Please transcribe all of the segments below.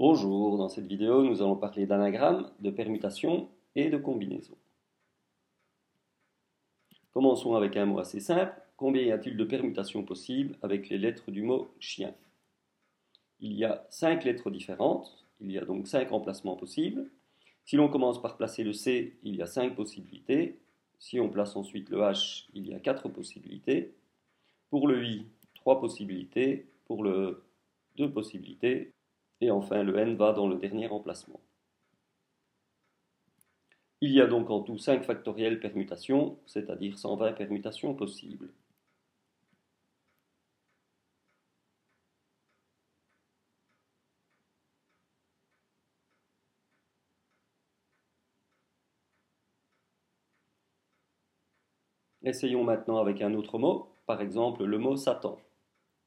Bonjour, dans cette vidéo nous allons parler d'anagramme, de permutation et de combinaison. Commençons avec un mot assez simple. Combien y a-t-il de permutations possibles avec les lettres du mot chien? Il y a cinq lettres différentes, il y a donc cinq emplacements possibles. Si l'on commence par placer le C, il y a cinq possibilités. Si on place ensuite le H, il y a quatre possibilités. Pour le I, trois possibilités. Pour le E, deux possibilités. Et enfin, le N va dans le dernier emplacement. Il y a donc en tout 5 factoriels permutations, c'est-à-dire 120 permutations possibles. Essayons maintenant avec un autre mot, par exemple le mot Satan.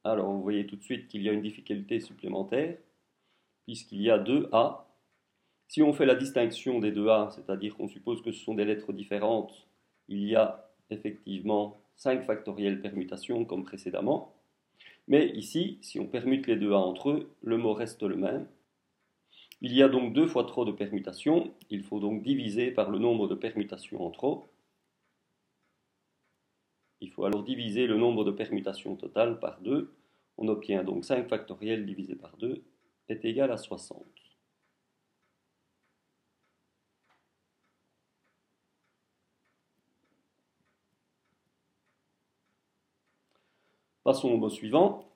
Alors vous voyez tout de suite qu'il y a une difficulté supplémentaire, puisqu'il y a deux A. Si on fait la distinction des deux A, c'est-à-dire qu'on suppose que ce sont des lettres différentes, il y a effectivement 5 factoriels permutations comme précédemment. Mais ici, si on permute les deux A entre eux, le mot reste le même. Il y a donc deux fois trop de permutations, il faut donc diviser par le nombre de permutations en trop. Il faut alors diviser le nombre de permutations totales par 2. On obtient donc 5 factoriels divisé par 2 est égal à 60. Passons au mot suivant,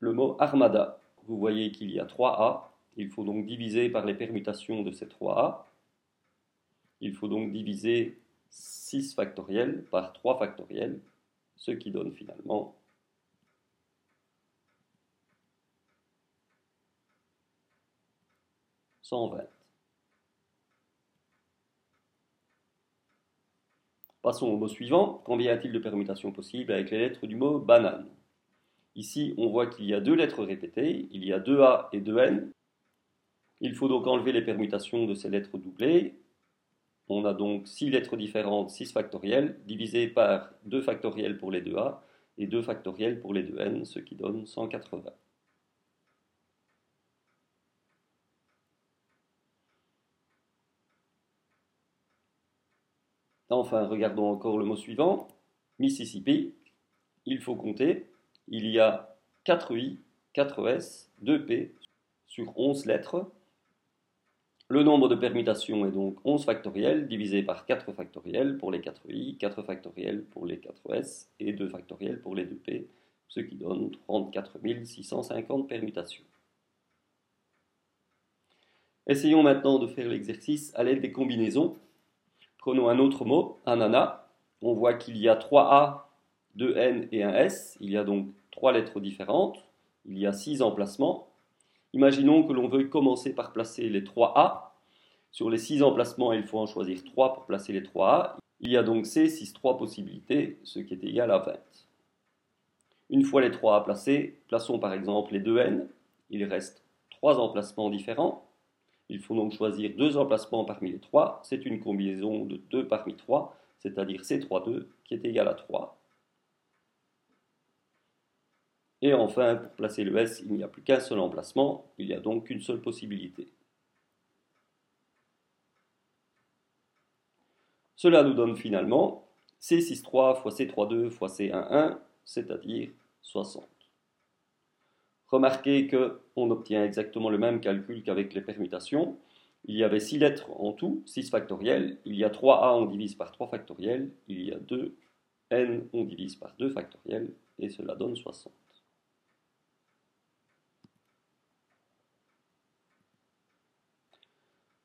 le mot armada. Vous voyez qu'il y a 3 A. Il faut donc diviser par les permutations de ces 3 A. Il faut donc diviser 6 factoriels par 3 factoriels, ce qui donne finalement 120. Passons au mot suivant. Combien y a-t-il de permutations possibles avec les lettres du mot banane? Ici, on voit qu'il y a deux lettres répétées, il y a deux A et deux N. Il faut donc enlever les permutations de ces lettres doublées. On a donc six lettres différentes, 6 factoriels, divisées par 2 factoriels pour les deux A et 2 factoriels pour les deux N, ce qui donne 180. Enfin, regardons encore le mot suivant, Mississippi. Il faut compter. Il y a 4 I, 4 S, 2 P sur 11 lettres. Le nombre de permutations est donc 11 factoriels divisé par 4 factoriels pour les 4 i, 4 factoriels pour les 4 s et 2 factoriels pour les 2 p, ce qui donne 34 650 permutations. Essayons maintenant de faire l'exercice à l'aide des combinaisons. Prenons un autre mot, ananas. On voit qu'il y a 3 A, 2 N et un S. Il y a donc 3 lettres différentes. Il y a 6 emplacements. Imaginons que l'on veuille commencer par placer les 3 A. Sur les 6 emplacements, il faut en choisir 3 pour placer les 3 A. Il y a donc C, 6, 3 possibilités, ce qui est égal à 20. Une fois les 3 A placés, plaçons par exemple les 2 N. Il reste 3 emplacements différents. Il faut donc choisir deux emplacements parmi les trois. C'est une combinaison de 2 parmi 3, c'est-à-dire C3,2 qui est égal à 3. Et enfin, pour placer le S, il n'y a plus qu'un seul emplacement, il n'y a donc qu'une seule possibilité. Cela nous donne finalement C63 fois C32 fois C11, c'est-à-dire 60. Remarquez qu'on obtient exactement le même calcul qu'avec les permutations. Il y avait 6 lettres en tout, 6 factoriels. Il y a 3A, on divise par 3 factoriels. Il y a 2 N, on divise par 2 factoriels. Et cela donne 60.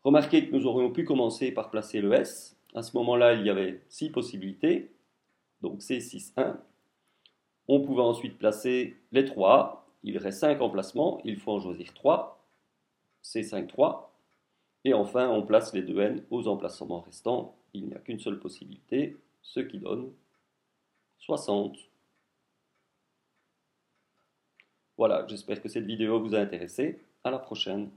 Remarquez que nous aurions pu commencer par placer le S. À ce moment-là, il y avait 6 possibilités. Donc C, 6, 1. On pouvait ensuite placer les 3A il reste 5 emplacements, il faut en choisir 3, C5, 3. Et enfin, on place les deux n aux emplacements restants. Il n'y a qu'une seule possibilité, ce qui donne 60. Voilà, j'espère que cette vidéo vous a intéressé. À la prochaine.